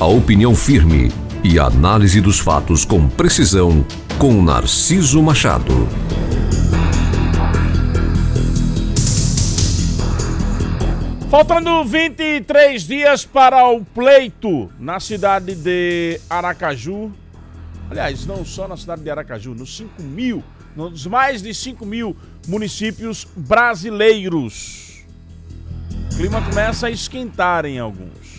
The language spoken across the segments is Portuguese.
A opinião firme e a análise dos fatos com precisão com Narciso Machado. Faltando 23 dias para o pleito na cidade de Aracaju. Aliás, não só na cidade de Aracaju, nos 5 mil, nos mais de 5 mil municípios brasileiros. O clima começa a esquentar em alguns.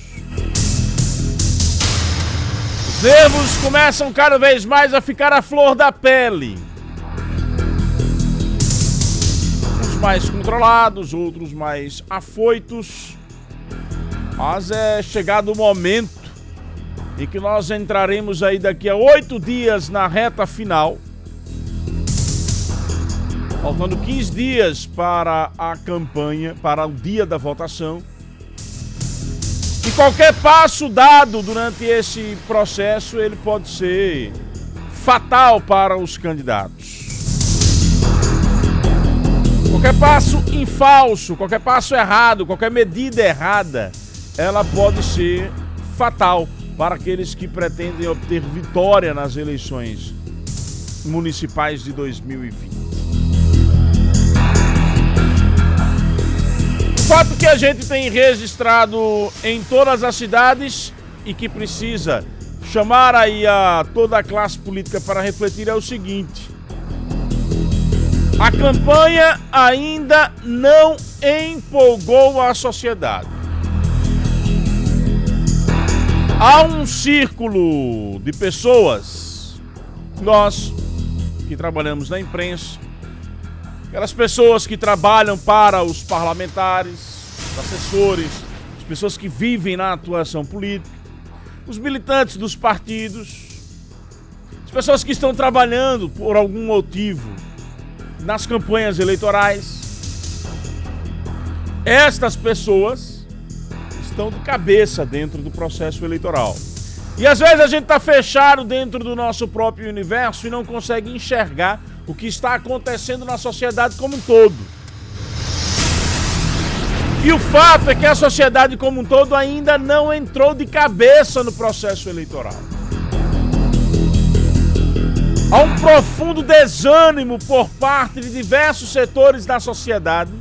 Nervos começam cada vez mais a ficar à flor da pele. Uns mais controlados, outros mais afoitos. Mas é chegado o momento em que nós entraremos aí daqui a oito dias na reta final. Faltando 15 dias para a campanha, para o dia da votação. E qualquer passo dado durante esse processo, ele pode ser fatal para os candidatos. Qualquer passo em falso, qualquer passo errado, qualquer medida errada, ela pode ser fatal para aqueles que pretendem obter vitória nas eleições municipais de 2020. Fato que a gente tem registrado em todas as cidades e que precisa chamar aí a toda a classe política para refletir é o seguinte: a campanha ainda não empolgou a sociedade. Há um círculo de pessoas, nós que trabalhamos na imprensa, aquelas pessoas que trabalham para os parlamentares, os assessores, as pessoas que vivem na atuação política, os militantes dos partidos, as pessoas que estão trabalhando por algum motivo nas campanhas eleitorais. Estas pessoas estão de cabeça dentro do processo eleitoral. E às vezes a gente está fechado dentro do nosso próprio universo e não consegue enxergar o que está acontecendo na sociedade como um todo. E o fato é que a sociedade como um todo ainda não entrou de cabeça no processo eleitoral. Há um profundo desânimo por parte de diversos setores da sociedade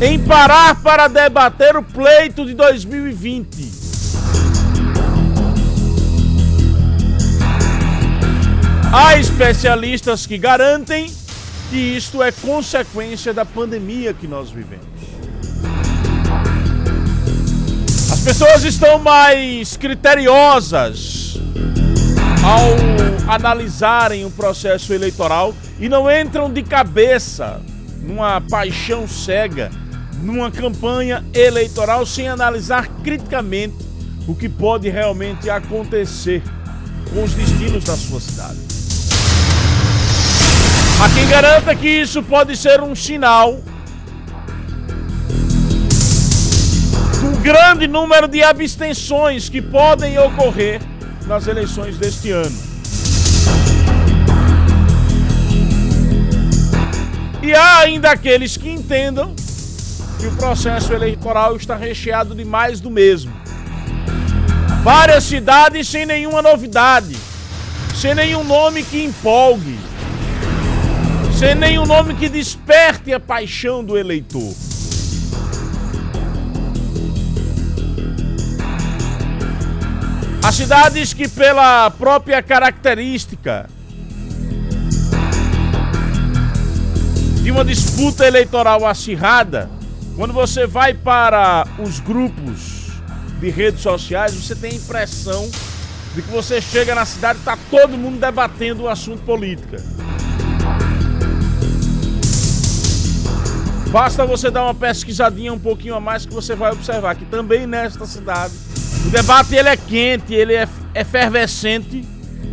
em parar para debater o pleito de 2020. Há especialistas que garantem que isto é consequência da pandemia que nós vivemos. As pessoas estão mais criteriosas ao analisarem o processo eleitoral e não entram de cabeça numa paixão cega, numa campanha eleitoral sem analisar criticamente o que pode realmente acontecer com os destinos da sua cidade. Há quem garanta que isso pode ser um sinal do grande número de abstenções que podem ocorrer nas eleições deste ano. E há ainda aqueles que entendam que o processo eleitoral está recheado de mais do mesmo. Várias cidades sem nenhuma novidade, sem nenhum nome que empolgue sem nenhum nome que desperte a paixão do eleitor. As cidades que, pela própria característica de uma disputa eleitoral acirrada, quando você vai para os grupos de redes sociais, você tem a impressão de que você chega na cidade e está todo mundo debatendo o assunto política. Basta você dar uma pesquisadinha um pouquinho a mais que você vai observar que também nesta cidade o debate ele é quente, ele é efervescente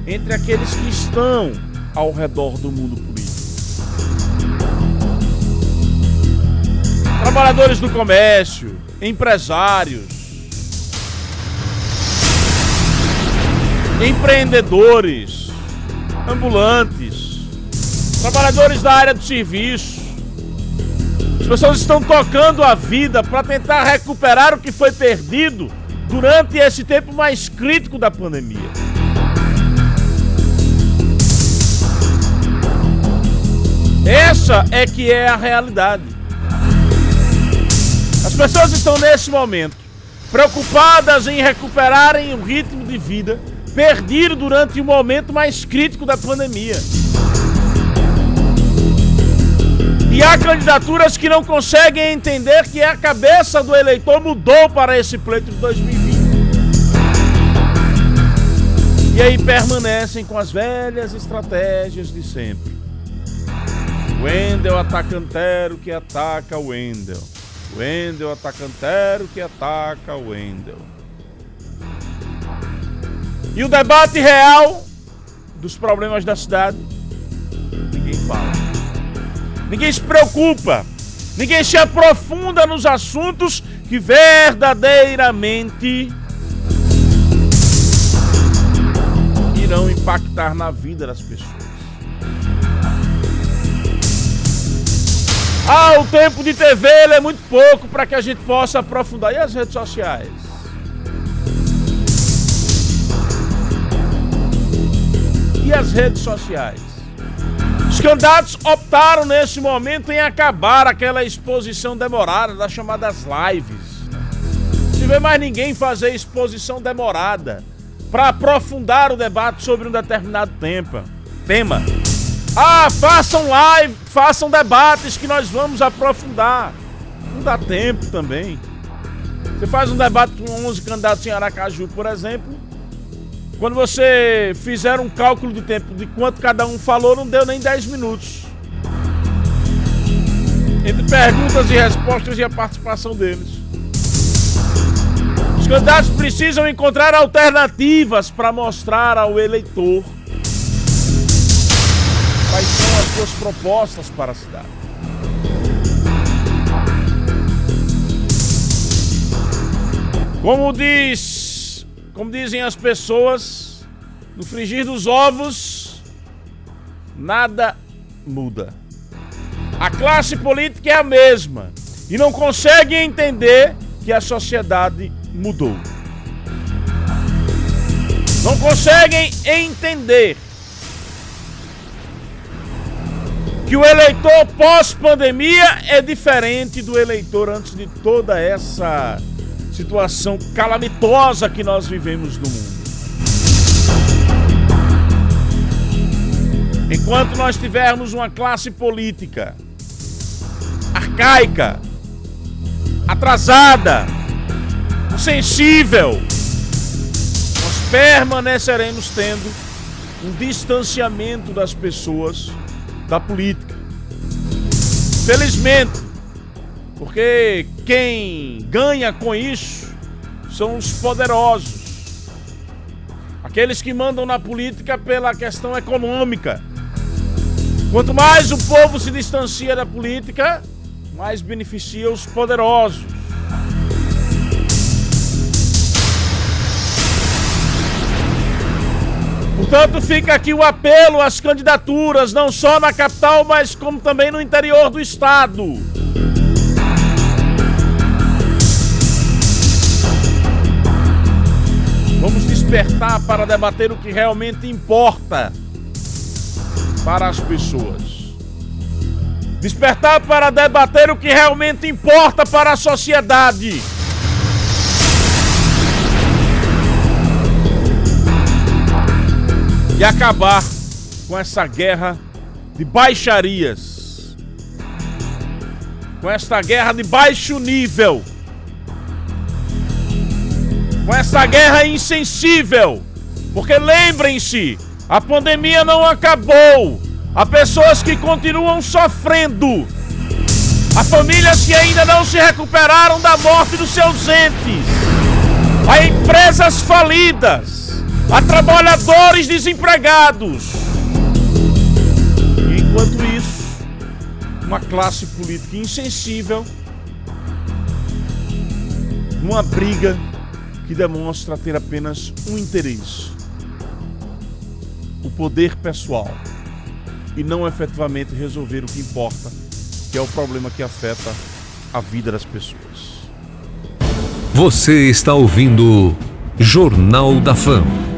entre aqueles que estão ao redor do mundo político. Trabalhadores do comércio, empresários, empreendedores, ambulantes, trabalhadores da área do serviço, pessoas estão tocando a vida para tentar recuperar o que foi perdido durante esse tempo mais crítico da pandemia. Essa é que é a realidade. As pessoas estão nesse momento preocupadas em recuperarem o ritmo de vida perdido durante o momento mais crítico da pandemia. E há candidaturas que não conseguem entender que a cabeça do eleitor mudou para esse pleito de 2020. E aí permanecem com as velhas estratégias de sempre. Wendel atacantero que ataca o Wendel. Wendel atacantero que ataca o Wendel. E o debate real dos problemas da cidade, ninguém fala. Ninguém se preocupa. Ninguém se aprofunda nos assuntos que verdadeiramente irão impactar na vida das pessoas. Ah, o tempo de TV é muito pouco para que a gente possa aprofundar. E as redes sociais? E as redes sociais? Os candidatos optaram nesse momento em acabar aquela exposição demorada das chamadas lives. Se vê mais ninguém fazer exposição demorada para aprofundar o debate sobre um determinado tempo, tema. Ah, façam live, façam debates que nós vamos aprofundar. Não dá tempo também. Você faz um debate com 11 candidatos em Aracaju, por exemplo. Quando você fizer um cálculo de tempo de quanto cada um falou, não deu nem 10 minutos. Entre perguntas e respostas e a participação deles. Os candidatos precisam encontrar alternativas para mostrar ao eleitor quais são as suas propostas para a cidade. Como diz, como dizem as pessoas, no frigir dos ovos nada muda. A classe política é a mesma e não consegue entender que a sociedade mudou. Não conseguem entender que o eleitor pós-pandemia é diferente do eleitor antes de toda essa situação calamitosa que nós vivemos no mundo. Enquanto nós tivermos uma classe política arcaica, atrasada, sensível, nós permaneceremos tendo um distanciamento das pessoas da política. Felizmente, porque quem ganha com isso são os poderosos. Aqueles que mandam na política pela questão econômica. Quanto mais o povo se distancia da política, mais beneficia os poderosos. Portanto, fica aqui o apelo às candidaturas, não só na capital, mas como também no interior do estado. Despertar para debater o que realmente importa para as pessoas. Despertar para debater o que realmente importa para a sociedade. e acabar com essa guerra de baixarias, com essa guerra de baixo nível, com essa guerra insensível. Porque lembrem-se, a pandemia não acabou. Há pessoas que continuam sofrendo. Há famílias que ainda não se recuperaram da morte dos seus entes. Há empresas falidas a trabalhadores desempregados. E enquanto isso, uma classe política insensível, numa briga que demonstra ter apenas um interesse: o poder pessoal, e não efetivamente resolver o que importa, que é o problema que afeta a vida das pessoas. Você está ouvindo Jornal da Fama.